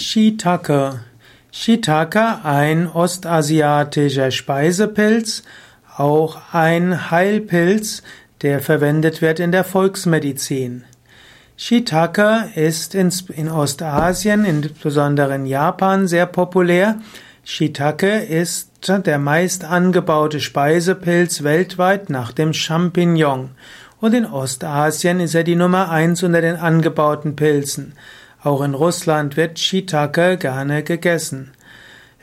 Shiitake. Shiitake, ein ostasiatischer Speisepilz, auch ein Heilpilz, der verwendet wird in der Volksmedizin. Shiitake ist in Ostasien, insbesondere in Japan, sehr populär. Shiitake ist der meist angebaute Speisepilz weltweit nach dem Champignon. Und in Ostasien ist er die Nummer eins unter den angebauten Pilzen. Auch in Russland wird Shiitake gerne gegessen.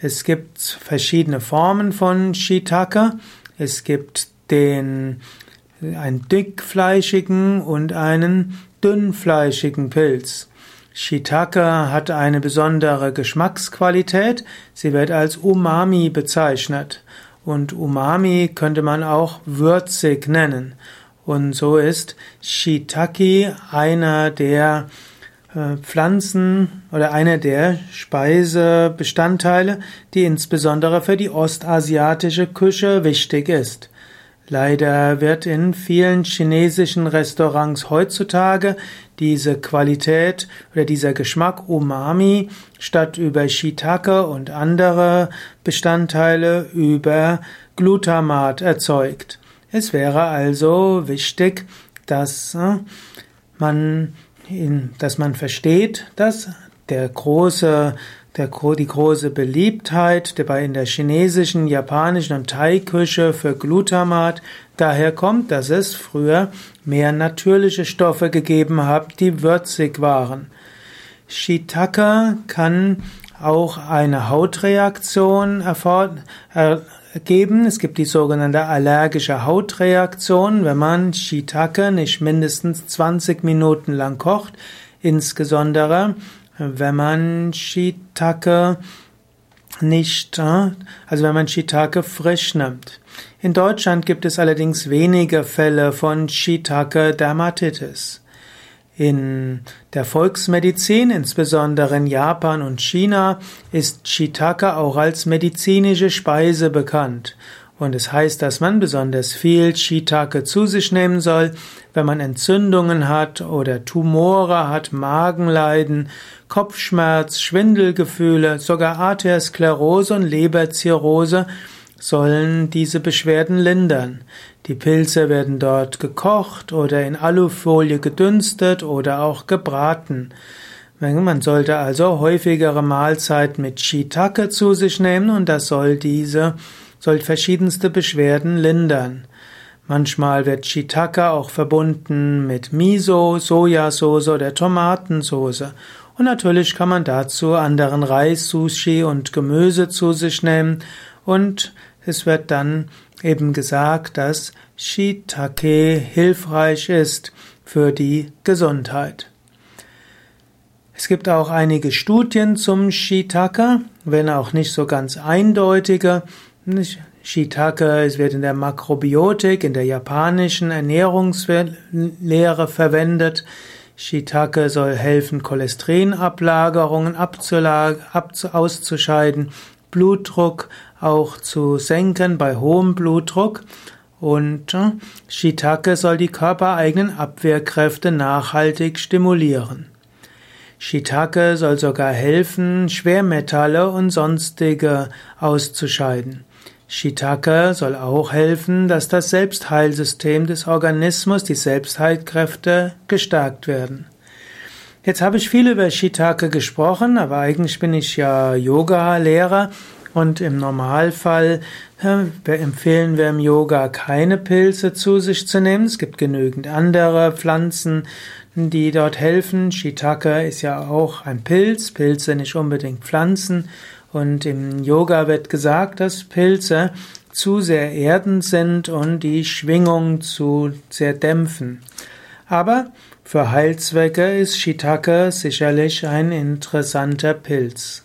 Es gibt verschiedene Formen von Shiitake. Es gibt den einen dickfleischigen und einen dünnfleischigen Pilz. Shiitake hat eine besondere Geschmacksqualität. Sie wird als Umami bezeichnet. Und Umami könnte man auch würzig nennen. Und so ist Shiitake einer der Pflanzen oder einer der Speisebestandteile, die insbesondere für die ostasiatische Küche wichtig ist. Leider wird in vielen chinesischen Restaurants heutzutage diese Qualität oder dieser Geschmack Umami statt über Shiitake und andere Bestandteile über Glutamat erzeugt. Es wäre also wichtig, dass äh, man dass man versteht, dass der große, der, die große Beliebtheit dabei in der chinesischen, japanischen und Thai-Küche für Glutamat daher kommt, dass es früher mehr natürliche Stoffe gegeben hat, die würzig waren. Shiitake kann auch eine Hautreaktion geben. Es gibt die sogenannte allergische Hautreaktion, wenn man Shiitake nicht mindestens 20 Minuten lang kocht, insbesondere wenn man Shiitake nicht, äh, also wenn man Shiitake frisch nimmt. In Deutschland gibt es allerdings wenige Fälle von Shiitake Dermatitis. In der Volksmedizin, insbesondere in Japan und China, ist Shiitake auch als medizinische Speise bekannt. Und es heißt, dass man besonders viel Shiitake zu sich nehmen soll, wenn man Entzündungen hat oder Tumore hat, Magenleiden, Kopfschmerz, Schwindelgefühle, sogar Arteriosklerose und Leberzirrhose sollen diese Beschwerden lindern. Die Pilze werden dort gekocht oder in Alufolie gedünstet oder auch gebraten. Man sollte also häufigere Mahlzeiten mit Shiitake zu sich nehmen und das soll diese, soll verschiedenste Beschwerden lindern. Manchmal wird Shiitake auch verbunden mit Miso, Sojasauce oder Tomatensauce. Und natürlich kann man dazu anderen Reis, Sushi und Gemüse zu sich nehmen und es wird dann eben gesagt, dass Shiitake hilfreich ist für die Gesundheit. Es gibt auch einige Studien zum Shiitake, wenn auch nicht so ganz eindeutige. Shiitake wird in der Makrobiotik, in der japanischen Ernährungslehre verwendet. Shiitake soll helfen, Cholesterinablagerungen auszuscheiden, Blutdruck auch zu senken bei hohem Blutdruck. Und äh, Shiitake soll die körpereigenen Abwehrkräfte nachhaltig stimulieren. Shiitake soll sogar helfen, Schwermetalle und sonstige auszuscheiden. Shiitake soll auch helfen, dass das Selbstheilsystem des Organismus, die Selbstheilkräfte gestärkt werden. Jetzt habe ich viel über Shiitake gesprochen, aber eigentlich bin ich ja Yoga-Lehrer und im Normalfall äh, empfehlen wir im Yoga keine Pilze zu sich zu nehmen. Es gibt genügend andere Pflanzen, die dort helfen. Shiitake ist ja auch ein Pilz, Pilze nicht unbedingt Pflanzen. Und im Yoga wird gesagt, dass Pilze zu sehr erdend sind und die Schwingung zu sehr dämpfen. Aber für Heilzwecke ist Shiitake sicherlich ein interessanter Pilz.